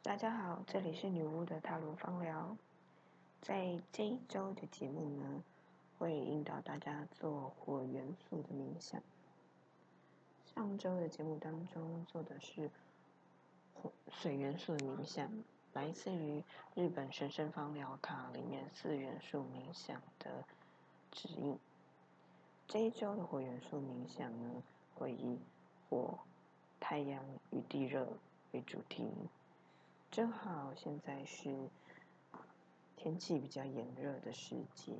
大家好，这里是女巫的塔罗芳疗。在这一周的节目呢，会引导大家做火元素的冥想。上周的节目当中做的是水元素的冥想，来自于日本神圣芳疗卡里面四元素冥想的指引。这一周的火元素冥想呢，会以火、太阳与地热为主题。正好现在是天气比较炎热的时节，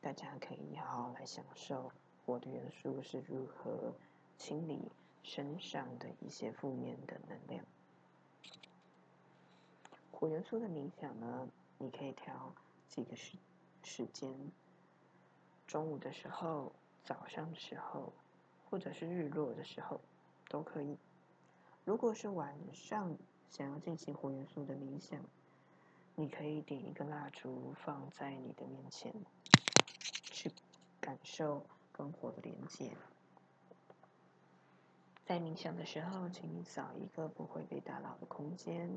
大家可以好好来享受火的元素是如何清理身上的一些负面的能量。火元素的冥想呢，你可以调几个时时间，中午的时候、早上的时候，或者是日落的时候都可以。如果是晚上，想要进行火元素的冥想，你可以点一个蜡烛放在你的面前，去感受跟火的连接。在冥想的时候，请你找一个不会被打扰的空间。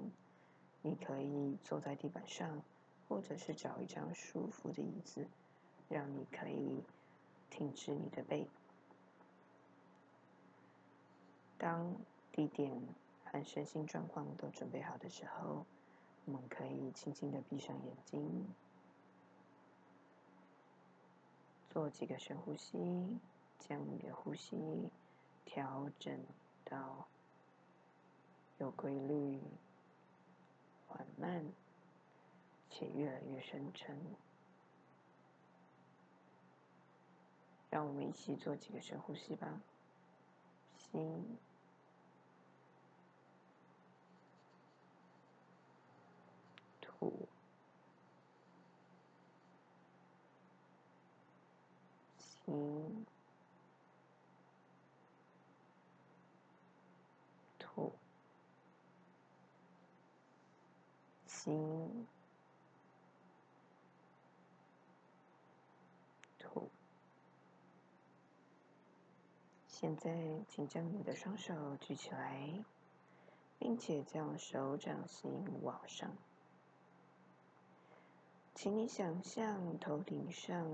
你可以坐在地板上，或者是找一张舒服的椅子，让你可以挺直你的背。当地点。和身心状况都准备好的时候，我们可以轻轻的闭上眼睛，做几个深呼吸，将你的呼吸调整到有规律、缓慢且越来越深沉。让我们一起做几个深呼吸吧，吸。吐，吸，吐。现在，请将你的双手举起来，并且将手掌心往上。请你想象头顶上。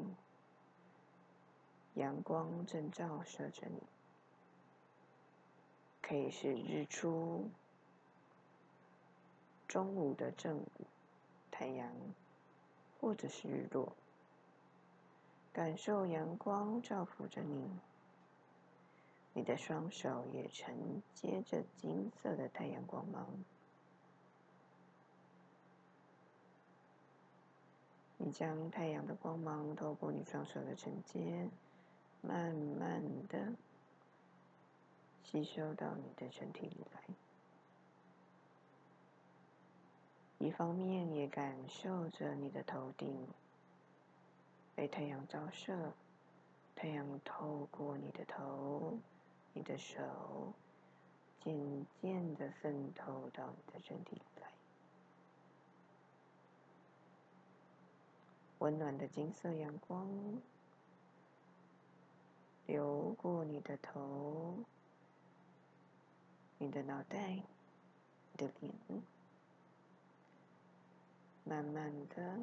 阳光正照射着你，可以是日出、中午的正午太阳，或者是日落。感受阳光照拂着你，你的双手也承接着金色的太阳光芒。你将太阳的光芒透过你双手的指尖。慢慢的吸收到你的身体里来，一方面也感受着你的头顶被太阳照射，太阳透过你的头、你的手，渐渐的渗透到你的身体里来，温暖的金色阳光。流过你的头、你的脑袋、你的脸，慢慢的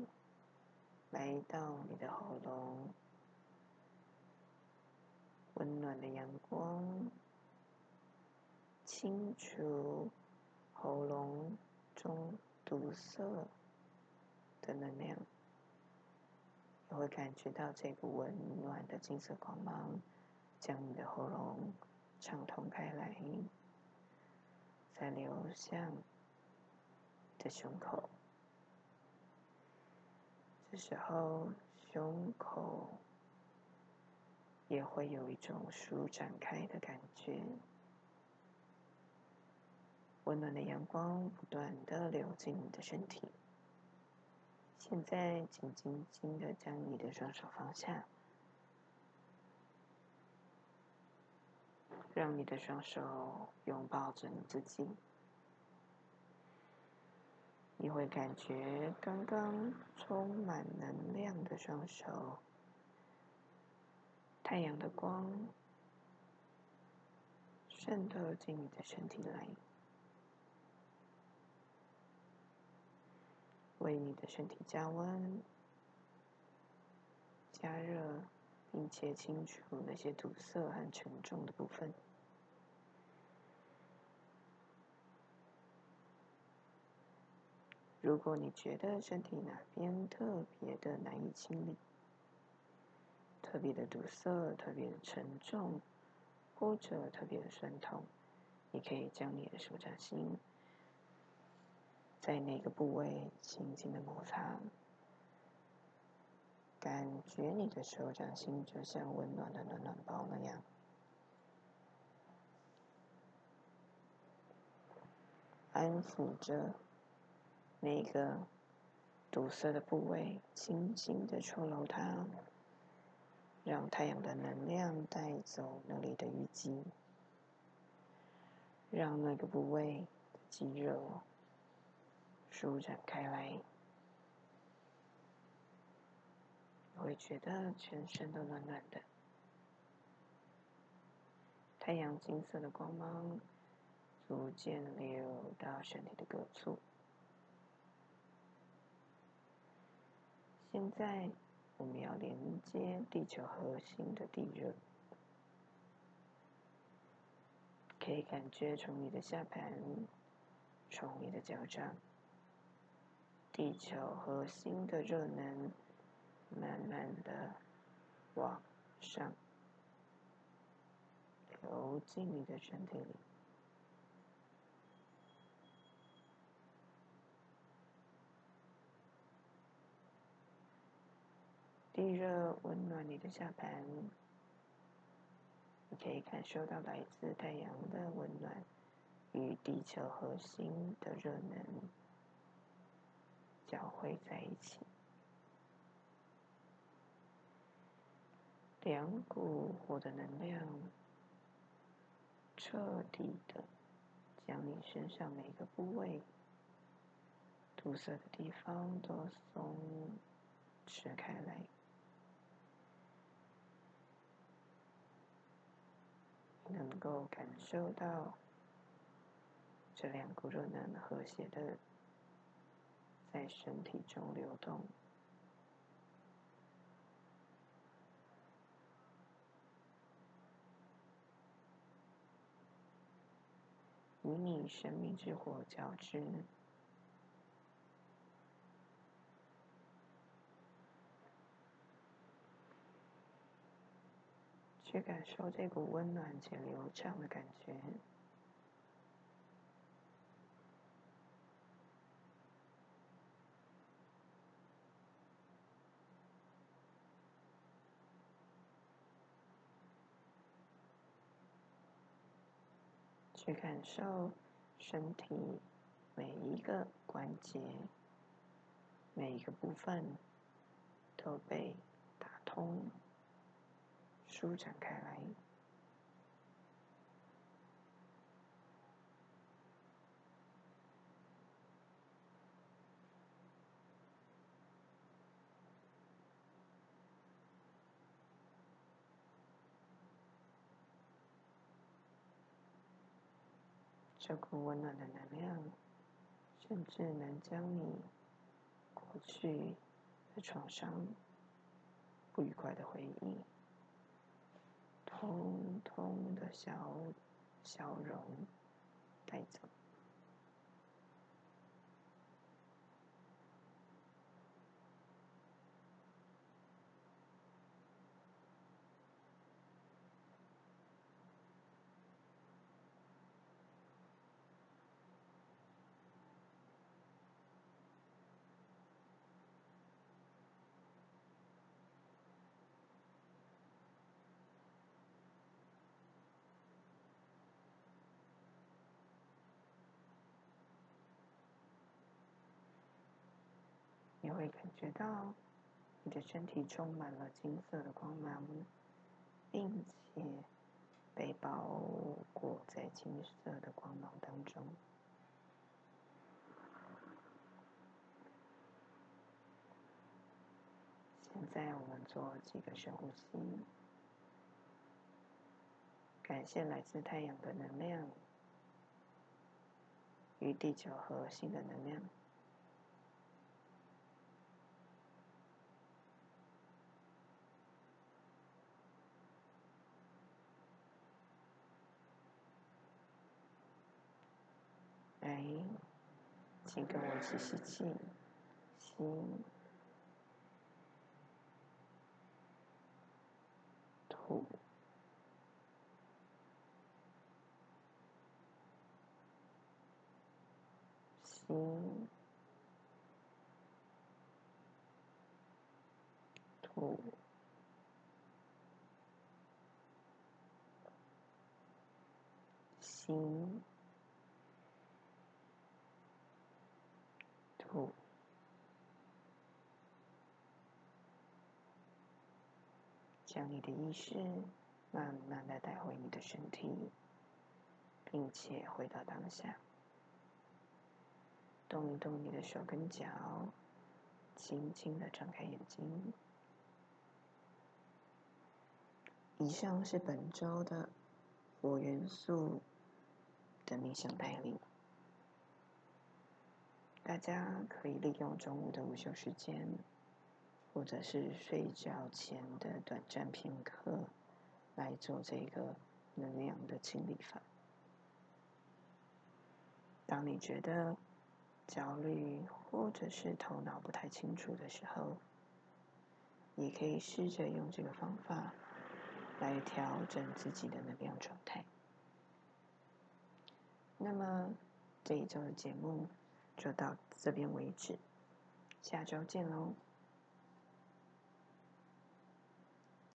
来到你的喉咙，温暖的阳光清除喉咙中堵塞的能量，你会感觉到这股温暖的金色光芒。将你的喉咙畅通开来，再流向的胸口。这时候，胸口也会有一种舒展开的感觉。温暖的阳光不断的流进你的身体。现在，请轻轻的将你的双手放下。让你的双手拥抱着你自己，你会感觉刚刚充满能量的双手，太阳的光渗透进你的身体来，为你的身体加温、加热，并且清除那些堵塞和沉重的部分。如果你觉得身体哪边特别的难以清理，特别的堵塞、特别的沉重，或者特别的酸痛，你可以将你的手掌心在那个部位轻轻的摩擦，感觉你的手掌心就像温暖的暖暖包那样，安抚着那个堵塞的部位，轻轻的搓揉它。让太阳的能量带走那里的淤积，让那个部位的肌肉舒展开来，你会觉得全身都暖暖的。太阳金色的光芒逐渐流到身体的各处，现在。我们要连接地球核心的地热，可以感觉从你的下盘，从你的脚掌，地球核心的热能慢慢的往上流进你的身体里。地热温暖你的下盘，你可以感受到来自太阳的温暖与地球核心的热能交汇在一起，两股火的能量彻底的将你身上每个部位堵塞的地方都松弛开来。能够感受到这两股热能和谐的在身体中流动，与你生命之火交织。去感受这股温暖且流畅的感觉，去感受身体每一个关节、每一个部分都被打通。舒展开来，这股温暖的能量，甚至能将你过去的创伤、不愉快的回忆。通通的消消融带走，你会感觉到你的身体充满了金色的光芒，并且被包裹在金色的光芒当中。现在我们做几个深呼吸，感谢来自太阳的能量与地球核心的能量。来，请跟我一起吸气，吸，吐，吸，吐。心，吐，将你的意识慢慢的带回你的身体，并且回到当下，动一动你的手跟脚，轻轻的张开眼睛。以上是本周的火元素。的冥想带领，大家可以利用中午的午休时间，或者是睡觉前的短暂片刻，来做这个能量的清理法。当你觉得焦虑或者是头脑不太清楚的时候，也可以试着用这个方法来调整自己的能量状态。那么这一周的节目就到这边为止，下周见喽。